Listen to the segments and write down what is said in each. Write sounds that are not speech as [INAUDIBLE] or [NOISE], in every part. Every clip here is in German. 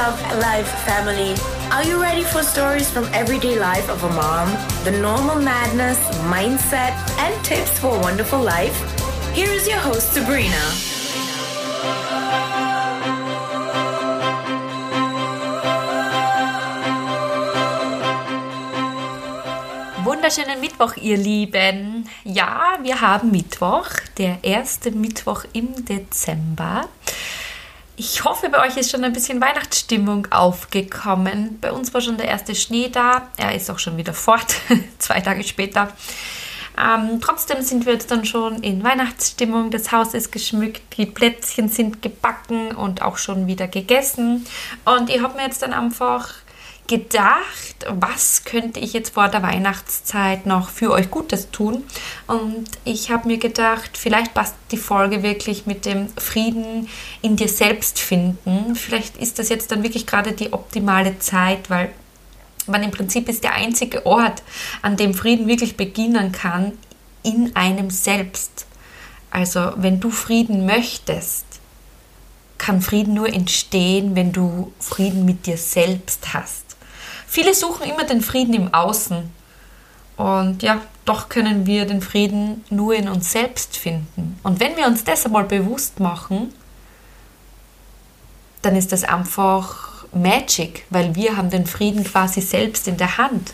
Love Life family. Are you ready for stories from everyday life of a mom? The normal madness, mindset, and tips for a wonderful life? Here is your host, Sabrina. Wunderschönen Mittwoch, ihr Lieben. Ja, wir haben Mittwoch, der erste Mittwoch im Dezember. Ich hoffe, bei euch ist schon ein bisschen Weihnachtsstimmung aufgekommen. Bei uns war schon der erste Schnee da. Er ist auch schon wieder fort, [LAUGHS] zwei Tage später. Ähm, trotzdem sind wir jetzt dann schon in Weihnachtsstimmung. Das Haus ist geschmückt, die Plätzchen sind gebacken und auch schon wieder gegessen. Und ich habe mir jetzt dann einfach gedacht, was könnte ich jetzt vor der Weihnachtszeit noch für euch Gutes tun? Und ich habe mir gedacht, vielleicht passt die Folge wirklich mit dem Frieden in dir selbst finden. Vielleicht ist das jetzt dann wirklich gerade die optimale Zeit, weil man im Prinzip ist der einzige Ort, an dem Frieden wirklich beginnen kann, in einem selbst. Also wenn du Frieden möchtest, kann Frieden nur entstehen, wenn du Frieden mit dir selbst hast. Viele suchen immer den Frieden im Außen. Und ja, doch können wir den Frieden nur in uns selbst finden. Und wenn wir uns das einmal bewusst machen, dann ist das einfach Magic, weil wir haben den Frieden quasi selbst in der Hand.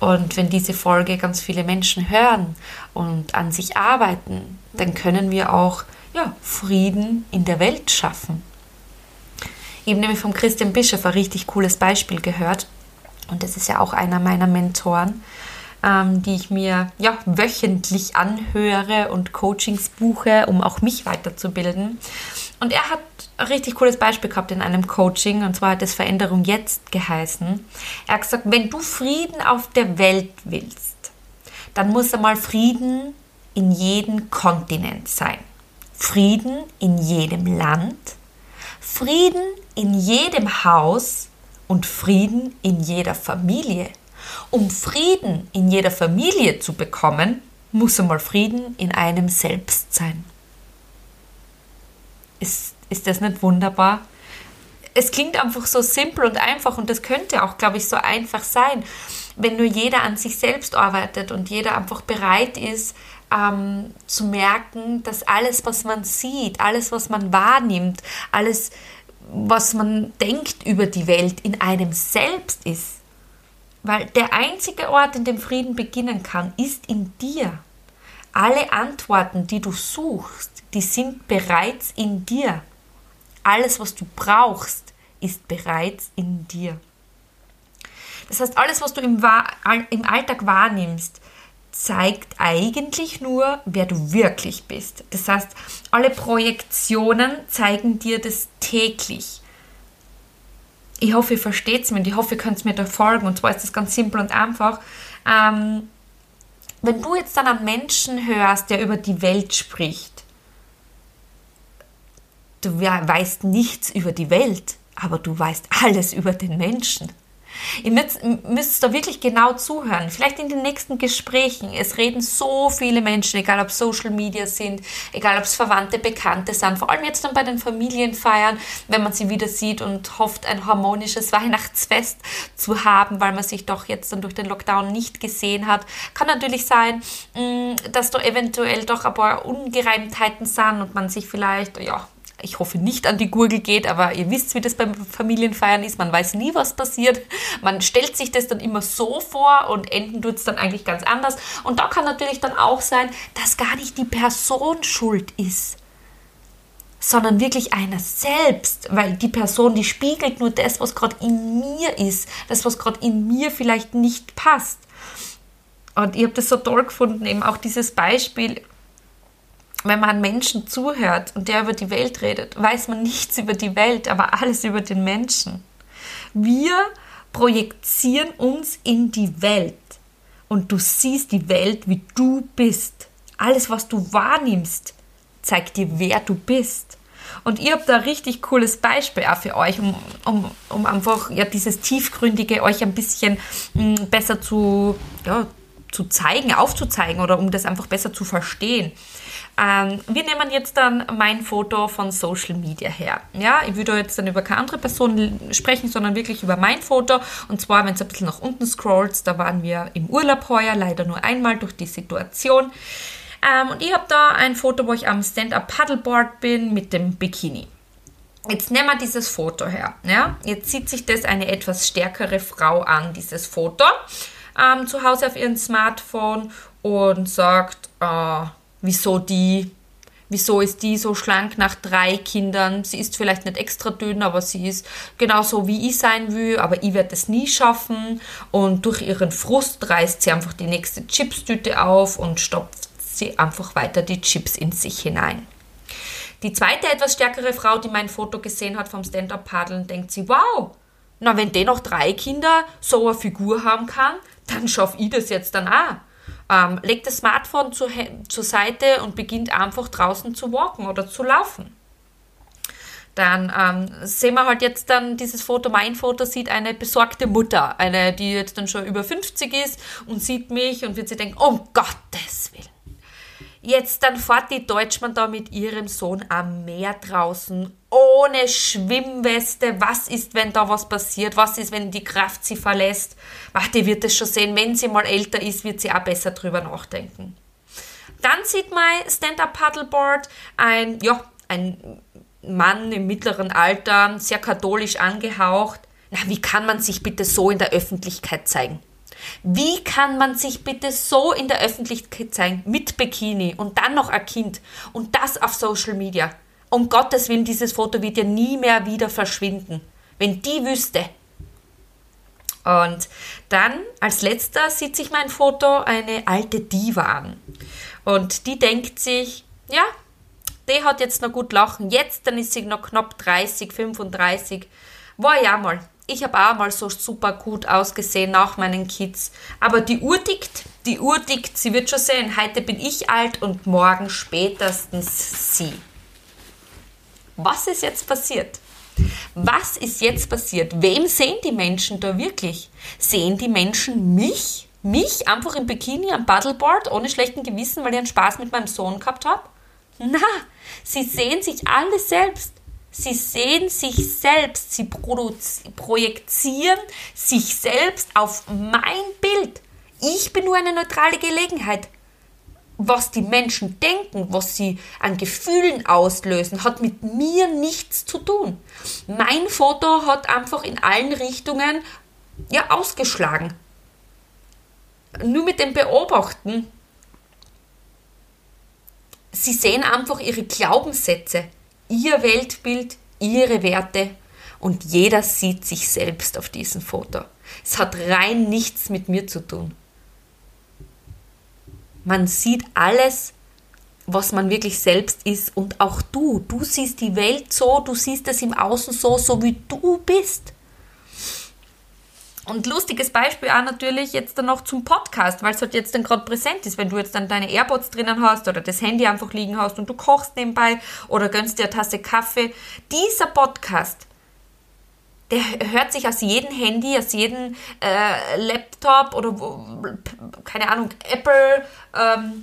Und wenn diese Folge ganz viele Menschen hören und an sich arbeiten, dann können wir auch ja, Frieden in der Welt schaffen. Ich habe nämlich vom Christian Bischof ein richtig cooles Beispiel gehört. Und das ist ja auch einer meiner Mentoren, ähm, die ich mir ja, wöchentlich anhöre und Coachings buche, um auch mich weiterzubilden. Und er hat ein richtig cooles Beispiel gehabt in einem Coaching, und zwar hat es Veränderung jetzt geheißen. Er hat gesagt, wenn du Frieden auf der Welt willst, dann muss einmal Frieden in jedem Kontinent sein. Frieden in jedem Land, Frieden in jedem Haus, und Frieden in jeder Familie. Um Frieden in jeder Familie zu bekommen, muss einmal Frieden in einem selbst sein. Ist, ist das nicht wunderbar? Es klingt einfach so simpel und einfach und das könnte auch, glaube ich, so einfach sein, wenn nur jeder an sich selbst arbeitet und jeder einfach bereit ist, ähm, zu merken, dass alles, was man sieht, alles, was man wahrnimmt, alles, was man denkt über die Welt in einem selbst ist. Weil der einzige Ort, in dem Frieden beginnen kann, ist in dir. Alle Antworten, die du suchst, die sind bereits in dir. Alles, was du brauchst, ist bereits in dir. Das heißt, alles, was du im, im Alltag wahrnimmst, zeigt eigentlich nur, wer du wirklich bist. Das heißt, alle Projektionen zeigen dir das täglich. Ich hoffe, ihr versteht es mir und ich hoffe, ihr könnt mir da folgen. Und zwar ist das ganz simpel und einfach. Ähm, wenn du jetzt dann einen Menschen hörst, der über die Welt spricht, du weißt nichts über die Welt, aber du weißt alles über den Menschen. Ihr müsst, müsst da wirklich genau zuhören. Vielleicht in den nächsten Gesprächen. Es reden so viele Menschen, egal ob Social Media sind, egal ob es Verwandte, Bekannte sind. Vor allem jetzt dann bei den Familienfeiern, wenn man sie wieder sieht und hofft, ein harmonisches Weihnachtsfest zu haben, weil man sich doch jetzt dann durch den Lockdown nicht gesehen hat. Kann natürlich sein, mm, dass da eventuell doch ein paar Ungereimtheiten sind und man sich vielleicht, ja, ich hoffe nicht an die Gurgel geht, aber ihr wisst, wie das beim Familienfeiern ist. Man weiß nie, was passiert. Man stellt sich das dann immer so vor und enden tut es dann eigentlich ganz anders. Und da kann natürlich dann auch sein, dass gar nicht die Person schuld ist, sondern wirklich einer selbst, weil die Person, die spiegelt nur das, was gerade in mir ist, das, was gerade in mir vielleicht nicht passt. Und ich habe das so toll gefunden, eben auch dieses Beispiel, wenn man Menschen zuhört und der über die Welt redet, weiß man nichts über die Welt, aber alles über den Menschen. Wir projizieren uns in die Welt und du siehst die Welt, wie du bist. Alles, was du wahrnimmst, zeigt dir, wer du bist. Und ihr habt da ein richtig cooles Beispiel auch für euch, um, um, um einfach ja, dieses Tiefgründige euch ein bisschen mh, mm, besser zu, ja, zu zeigen, aufzuzeigen oder um das einfach besser zu verstehen. Ähm, wir nehmen jetzt dann mein Foto von Social Media her. Ja, ich würde jetzt dann über keine andere Person sprechen, sondern wirklich über mein Foto. Und zwar, wenn es ein bisschen nach unten scrollt, da waren wir im Urlaub heuer, leider nur einmal durch die Situation. Ähm, und ich habe da ein Foto, wo ich am Stand-Up-Paddleboard bin mit dem Bikini. Jetzt nehmen wir dieses Foto her. Ja? Jetzt sieht sich das eine etwas stärkere Frau an, dieses Foto, ähm, zu Hause auf ihrem Smartphone und sagt, äh, wieso die, wieso ist die so schlank nach drei Kindern? Sie ist vielleicht nicht extra dünn, aber sie ist genauso wie ich sein will, aber ich werde es nie schaffen. Und durch ihren Frust reißt sie einfach die nächste Chipstüte auf und stopft sie einfach weiter die Chips in sich hinein. Die zweite etwas stärkere Frau, die mein Foto gesehen hat vom Stand-Up-Paddeln, denkt sie, wow, na wenn der noch drei Kinder so eine Figur haben kann, dann schaffe ich das jetzt dann auch. Ähm, legt das Smartphone zur, zur Seite und beginnt einfach draußen zu walken oder zu laufen. Dann ähm, sehen wir halt jetzt dann dieses Foto, mein Foto sieht eine besorgte Mutter, eine, die jetzt dann schon über 50 ist und sieht mich und wird sich denken, um Gottes Willen Jetzt dann fährt die Deutschmann da mit ihrem Sohn am Meer draußen, ohne Schwimmweste. Was ist, wenn da was passiert? Was ist, wenn die Kraft sie verlässt? Ach, die wird es schon sehen. Wenn sie mal älter ist, wird sie auch besser drüber nachdenken. Dann sieht man Stand-Up-Paddleboard, ein, ja, ein Mann im mittleren Alter, sehr katholisch angehaucht. Na, wie kann man sich bitte so in der Öffentlichkeit zeigen? Wie kann man sich bitte so in der Öffentlichkeit zeigen, mit Bikini und dann noch ein Kind und das auf Social Media? Um Gottes Willen, dieses Foto wird ja nie mehr wieder verschwinden. Wenn die wüsste. Und dann als letzter sieht sich mein Foto eine alte Diva an. Und die denkt sich, ja, die hat jetzt noch gut lachen. Jetzt, dann ist sie noch knapp 30, 35. War ja mal ich habe auch mal so super gut ausgesehen nach meinen Kids. Aber die Uhr tickt, die Uhr tickt, sie wird schon sehen, heute bin ich alt und morgen spätestens sie. Was ist jetzt passiert? Was ist jetzt passiert? Wem sehen die Menschen da wirklich? Sehen die Menschen mich? Mich einfach im Bikini am Paddleboard ohne schlechten Gewissen, weil ich einen Spaß mit meinem Sohn gehabt habe? Na, sie sehen sich alle selbst. Sie sehen sich selbst, sie projizieren sich selbst auf mein Bild. Ich bin nur eine neutrale Gelegenheit. Was die Menschen denken, was sie an Gefühlen auslösen, hat mit mir nichts zu tun. Mein Foto hat einfach in allen Richtungen ja ausgeschlagen. Nur mit dem Beobachten. Sie sehen einfach ihre Glaubenssätze ihr Weltbild, ihre Werte und jeder sieht sich selbst auf diesem Foto. Es hat rein nichts mit mir zu tun. Man sieht alles, was man wirklich selbst ist und auch du. Du siehst die Welt so, du siehst es im Außen so, so wie du bist. Und lustiges Beispiel auch natürlich jetzt dann noch zum Podcast, weil es halt jetzt dann gerade präsent ist, wenn du jetzt dann deine AirPods drinnen hast oder das Handy einfach liegen hast und du kochst nebenbei oder gönnst dir eine Tasse Kaffee. Dieser Podcast, der hört sich aus jedem Handy, aus jedem äh, Laptop oder keine Ahnung, Apple ähm,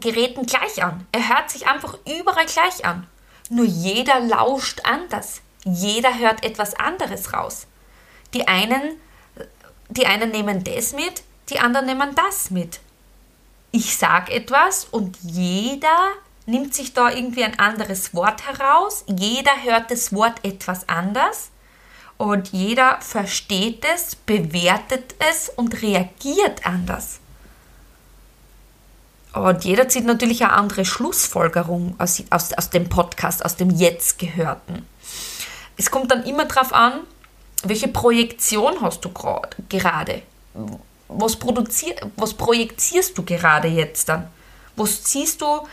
Geräten gleich an. Er hört sich einfach überall gleich an. Nur jeder lauscht anders. Jeder hört etwas anderes raus. Die einen, die einen nehmen das mit, die anderen nehmen das mit. Ich sage etwas und jeder nimmt sich da irgendwie ein anderes Wort heraus. Jeder hört das Wort etwas anders und jeder versteht es, bewertet es und reagiert anders. Und jeder zieht natürlich eine andere Schlussfolgerung aus, aus, aus dem Podcast, aus dem Jetzt Gehörten. Es kommt dann immer darauf an, welche Projektion hast du gerade? Was, was projizierst du gerade jetzt dann? Was ziehst du,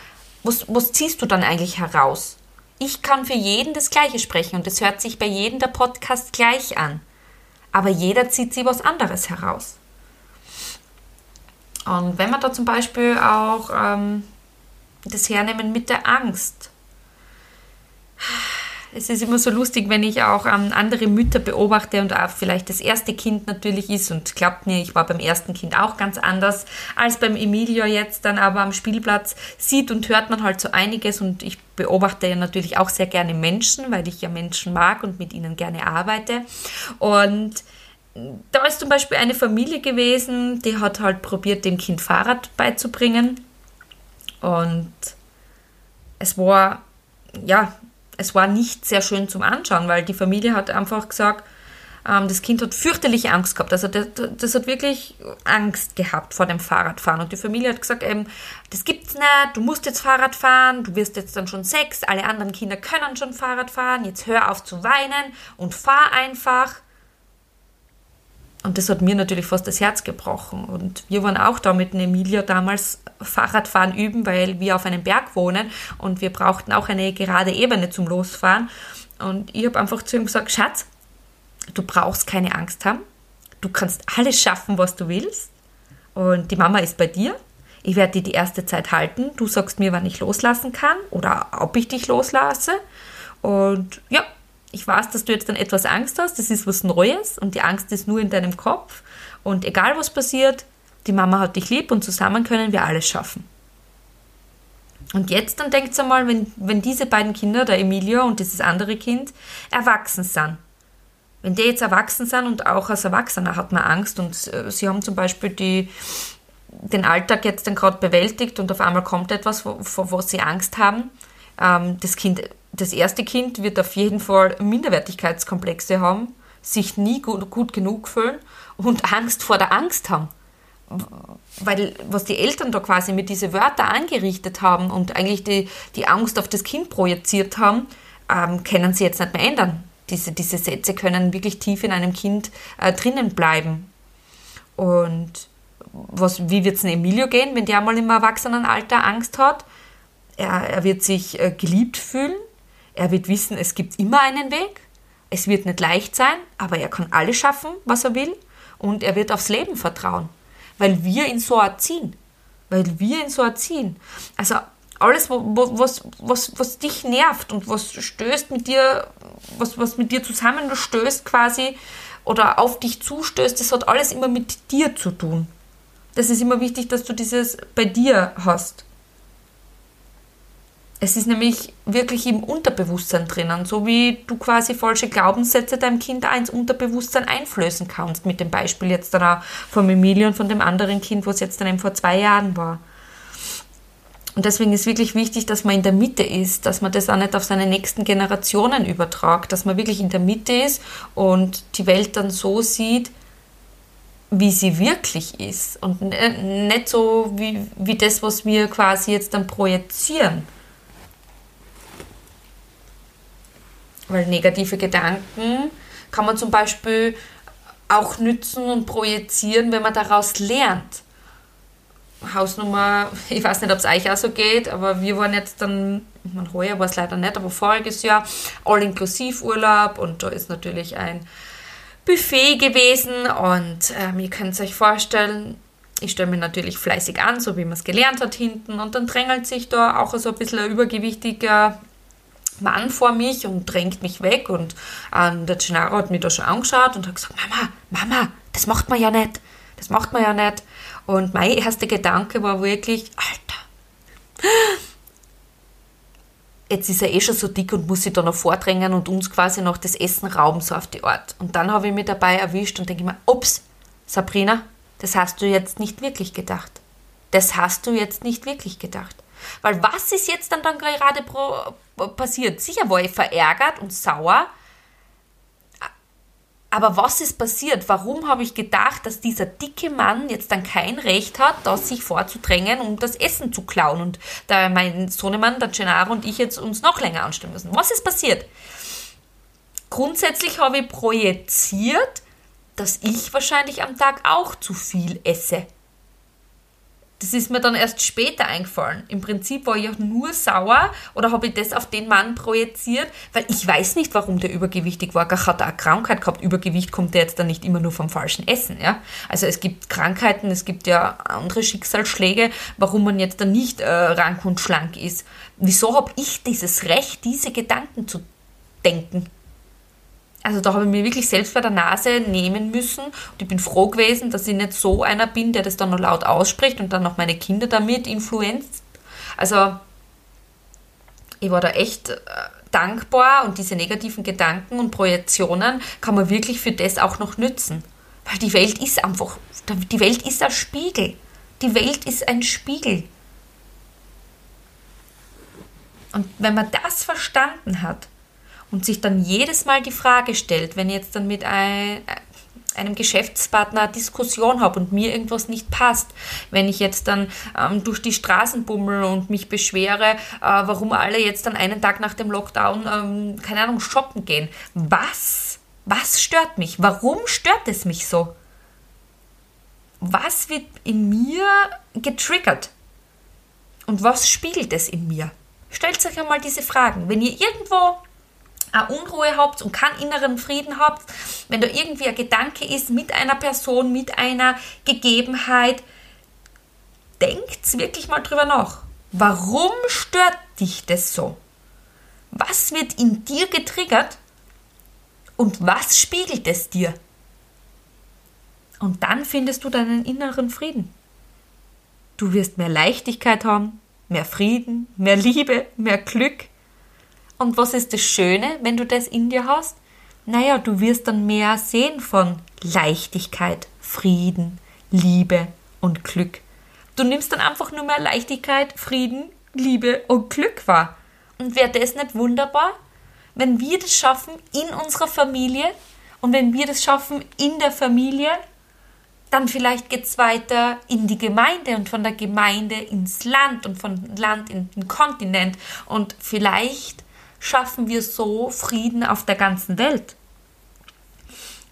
was, was ziehst du dann eigentlich heraus? Ich kann für jeden das Gleiche sprechen und es hört sich bei jedem der Podcast gleich an. Aber jeder zieht sich was anderes heraus. Und wenn wir da zum Beispiel auch ähm, das hernehmen mit der Angst. Es ist immer so lustig, wenn ich auch ähm, andere Mütter beobachte und auch vielleicht das erste Kind natürlich ist. Und glaubt mir, ich war beim ersten Kind auch ganz anders als beim Emilio jetzt dann aber am Spielplatz. Sieht und hört man halt so einiges und ich beobachte ja natürlich auch sehr gerne Menschen, weil ich ja Menschen mag und mit ihnen gerne arbeite. Und da ist zum Beispiel eine Familie gewesen, die hat halt probiert, dem Kind Fahrrad beizubringen. Und es war, ja, es war nicht sehr schön zum Anschauen, weil die Familie hat einfach gesagt, ähm, das Kind hat fürchterliche Angst gehabt. Also das, das, hat wirklich Angst gehabt vor dem Fahrradfahren. Und die Familie hat gesagt, ähm, das gibt's nicht, du musst jetzt Fahrrad fahren, du wirst jetzt dann schon sechs, alle anderen Kinder können schon Fahrrad fahren, jetzt hör auf zu weinen und fahr einfach. Und das hat mir natürlich fast das Herz gebrochen. Und wir waren auch da mit Emilia damals Fahrradfahren üben, weil wir auf einem Berg wohnen und wir brauchten auch eine gerade Ebene zum Losfahren. Und ich habe einfach zu ihm gesagt, Schatz, du brauchst keine Angst haben. Du kannst alles schaffen, was du willst. Und die Mama ist bei dir. Ich werde dir die erste Zeit halten. Du sagst mir, wann ich loslassen kann oder ob ich dich loslasse. Und ja, ich weiß, dass du jetzt dann etwas Angst hast, das ist was Neues und die Angst ist nur in deinem Kopf. Und egal was passiert, die Mama hat dich lieb und zusammen können wir alles schaffen. Und jetzt dann denkt einmal, wenn, wenn diese beiden Kinder, der Emilio und dieses andere Kind, erwachsen sind. Wenn die jetzt erwachsen sind und auch als Erwachsener hat man Angst und äh, sie haben zum Beispiel die, den Alltag jetzt dann gerade bewältigt und auf einmal kommt etwas, vor wo sie Angst haben. Ähm, das Kind das erste Kind wird auf jeden Fall Minderwertigkeitskomplexe haben, sich nie gut, gut genug fühlen und Angst vor der Angst haben. Weil was die Eltern da quasi mit diesen Wörtern angerichtet haben und eigentlich die, die Angst auf das Kind projiziert haben, ähm, können sie jetzt nicht mehr ändern. Diese, diese Sätze können wirklich tief in einem Kind äh, drinnen bleiben. Und was, wie wird es Emilio gehen, wenn der mal im Erwachsenenalter Angst hat? Er, er wird sich äh, geliebt fühlen, er wird wissen, es gibt immer einen Weg. Es wird nicht leicht sein, aber er kann alles schaffen, was er will. Und er wird aufs Leben vertrauen, weil wir ihn so erziehen. Weil wir ihn so erziehen. Also alles, was, was, was dich nervt und was stößt mit dir, was, was mit dir zusammenstößt quasi oder auf dich zustößt, das hat alles immer mit dir zu tun. Das ist immer wichtig, dass du dieses bei dir hast. Es ist nämlich wirklich im Unterbewusstsein drinnen, so wie du quasi falsche Glaubenssätze deinem Kind ins Unterbewusstsein einflößen kannst, mit dem Beispiel jetzt dann auch von Emilie und von dem anderen Kind, wo es jetzt dann eben vor zwei Jahren war. Und deswegen ist wirklich wichtig, dass man in der Mitte ist, dass man das auch nicht auf seine nächsten Generationen übertragt, dass man wirklich in der Mitte ist und die Welt dann so sieht, wie sie wirklich ist und nicht so wie, wie das, was wir quasi jetzt dann projizieren. Weil negative Gedanken kann man zum Beispiel auch nützen und projizieren, wenn man daraus lernt. Hausnummer, [LAUGHS] ich weiß nicht, ob es euch auch so geht, aber wir waren jetzt dann, man heuer war es leider nicht, aber voriges Jahr All-Inklusiv-Urlaub und da ist natürlich ein Buffet gewesen und ähm, ihr könnt es euch vorstellen, ich stelle mich natürlich fleißig an, so wie man es gelernt hat hinten und dann drängelt sich da auch so ein bisschen ein übergewichtiger Mann vor mich und drängt mich weg und äh, der Gennaro hat mich da schon angeschaut und hat gesagt, Mama, Mama, das macht man ja nicht, das macht man ja nicht. Und mein erster Gedanke war wirklich, Alter, jetzt ist er eh schon so dick und muss sich da noch vordrängen und uns quasi noch das Essen rauben, so auf die Art. Und dann habe ich mich dabei erwischt und denke mir, ups, Sabrina, das hast du jetzt nicht wirklich gedacht. Das hast du jetzt nicht wirklich gedacht. Weil was ist jetzt dann, dann gerade passiert? Sicher war ich verärgert und sauer. Aber was ist passiert? Warum habe ich gedacht, dass dieser dicke Mann jetzt dann kein Recht hat, da sich vorzudrängen, um das Essen zu klauen und da mein Sohnemann, der Gennaro und ich jetzt uns noch länger anstellen müssen? Was ist passiert? Grundsätzlich habe ich projiziert, dass ich wahrscheinlich am Tag auch zu viel esse. Das ist mir dann erst später eingefallen. Im Prinzip war ich auch nur sauer oder habe ich das auf den Mann projiziert, weil ich weiß nicht, warum der übergewichtig war. Gar hat er eine Krankheit gehabt. Übergewicht kommt ja jetzt dann nicht immer nur vom falschen Essen. Ja? Also es gibt Krankheiten, es gibt ja andere Schicksalsschläge, warum man jetzt dann nicht äh, rank und schlank ist. Wieso habe ich dieses Recht, diese Gedanken zu denken. Also da habe ich mir wirklich selbst bei der Nase nehmen müssen. Und ich bin froh gewesen, dass ich nicht so einer bin, der das dann noch laut ausspricht und dann noch meine Kinder damit influenzt. Also ich war da echt äh, dankbar und diese negativen Gedanken und Projektionen kann man wirklich für das auch noch nützen. Weil die Welt ist einfach, die Welt ist ein Spiegel. Die Welt ist ein Spiegel. Und wenn man das verstanden hat und sich dann jedes Mal die Frage stellt, wenn ich jetzt dann mit ein, einem Geschäftspartner Diskussion habe und mir irgendwas nicht passt, wenn ich jetzt dann ähm, durch die Straßen bummel und mich beschwere, äh, warum alle jetzt dann einen Tag nach dem Lockdown, ähm, keine Ahnung, shoppen gehen. Was? Was stört mich? Warum stört es mich so? Was wird in mir getriggert? Und was spiegelt es in mir? Stellt euch einmal diese Fragen. Wenn ihr irgendwo eine Unruhe habt und keinen inneren Frieden habt, wenn da irgendwie ein Gedanke ist mit einer Person, mit einer Gegebenheit, denkt wirklich mal drüber nach. Warum stört dich das so? Was wird in dir getriggert und was spiegelt es dir? Und dann findest du deinen inneren Frieden. Du wirst mehr Leichtigkeit haben, mehr Frieden, mehr Liebe, mehr Glück. Und was ist das Schöne, wenn du das in dir hast? Naja, du wirst dann mehr sehen von Leichtigkeit, Frieden, Liebe und Glück. Du nimmst dann einfach nur mehr Leichtigkeit, Frieden, Liebe und Glück wahr. Und wäre das nicht wunderbar, wenn wir das schaffen in unserer Familie und wenn wir das schaffen in der Familie dann vielleicht geht es weiter in die Gemeinde und von der Gemeinde ins Land und von Land in den Kontinent. Und vielleicht schaffen wir so Frieden auf der ganzen Welt.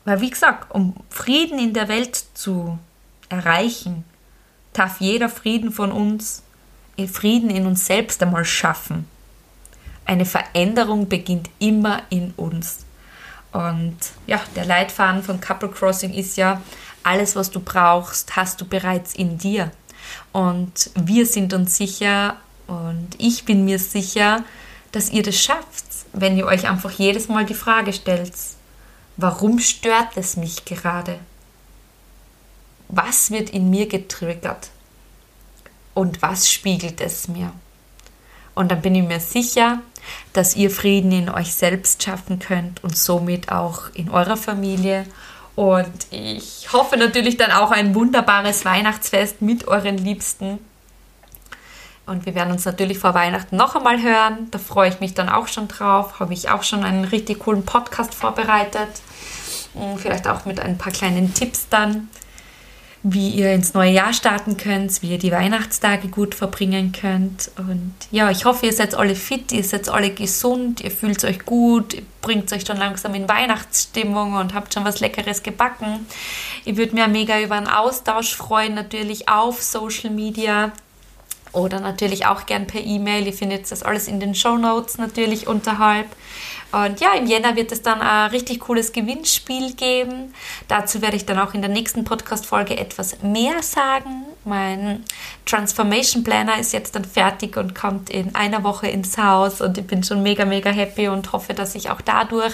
Weil, wie gesagt, um Frieden in der Welt zu erreichen, darf jeder Frieden von uns, Frieden in uns selbst einmal schaffen. Eine Veränderung beginnt immer in uns. Und ja, der Leitfaden von Couple Crossing ist ja, alles, was du brauchst, hast du bereits in dir. Und wir sind uns sicher und ich bin mir sicher, dass ihr das schafft, wenn ihr euch einfach jedes Mal die Frage stellt, warum stört es mich gerade? Was wird in mir getriggert? Und was spiegelt es mir? Und dann bin ich mir sicher, dass ihr Frieden in euch selbst schaffen könnt und somit auch in eurer Familie und ich hoffe natürlich dann auch ein wunderbares Weihnachtsfest mit euren Liebsten. Und wir werden uns natürlich vor Weihnachten noch einmal hören. Da freue ich mich dann auch schon drauf. Habe ich auch schon einen richtig coolen Podcast vorbereitet. Vielleicht auch mit ein paar kleinen Tipps dann wie ihr ins neue Jahr starten könnt, wie ihr die Weihnachtstage gut verbringen könnt. Und ja, ich hoffe, ihr seid alle fit, ihr seid alle gesund, ihr fühlt euch gut, ihr bringt euch schon langsam in Weihnachtsstimmung und habt schon was Leckeres gebacken. Ich würde mir mega über einen Austausch freuen, natürlich auf Social Media oder natürlich auch gern per E-Mail. Ihr findet das alles in den Show Notes natürlich unterhalb. Und ja, im Jänner wird es dann ein richtig cooles Gewinnspiel geben. Dazu werde ich dann auch in der nächsten Podcast-Folge etwas mehr sagen. Mein Transformation Planner ist jetzt dann fertig und kommt in einer Woche ins Haus und ich bin schon mega, mega happy und hoffe, dass ich auch dadurch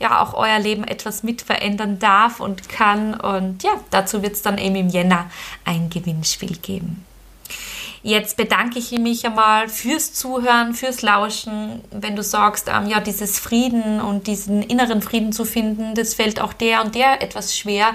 ja auch euer Leben etwas mit verändern darf und kann. Und ja, dazu wird es dann eben im Jänner ein Gewinnspiel geben. Jetzt bedanke ich mich einmal fürs Zuhören, fürs Lauschen. Wenn du sagst, ähm, ja, dieses Frieden und diesen inneren Frieden zu finden, das fällt auch der und der etwas schwer,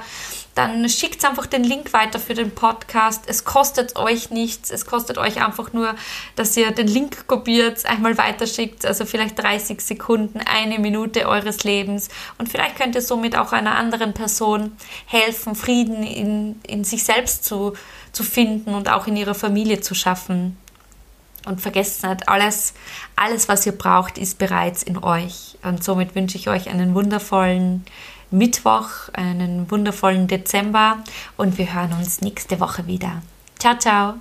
dann schickt einfach den Link weiter für den Podcast. Es kostet euch nichts. Es kostet euch einfach nur, dass ihr den Link kopiert, einmal weiterschickt, also vielleicht 30 Sekunden, eine Minute eures Lebens. Und vielleicht könnt ihr somit auch einer anderen Person helfen, Frieden in, in sich selbst zu zu finden und auch in ihrer Familie zu schaffen. Und vergesst nicht, alles, alles, was ihr braucht, ist bereits in euch. Und somit wünsche ich euch einen wundervollen Mittwoch, einen wundervollen Dezember und wir hören uns nächste Woche wieder. Ciao, ciao!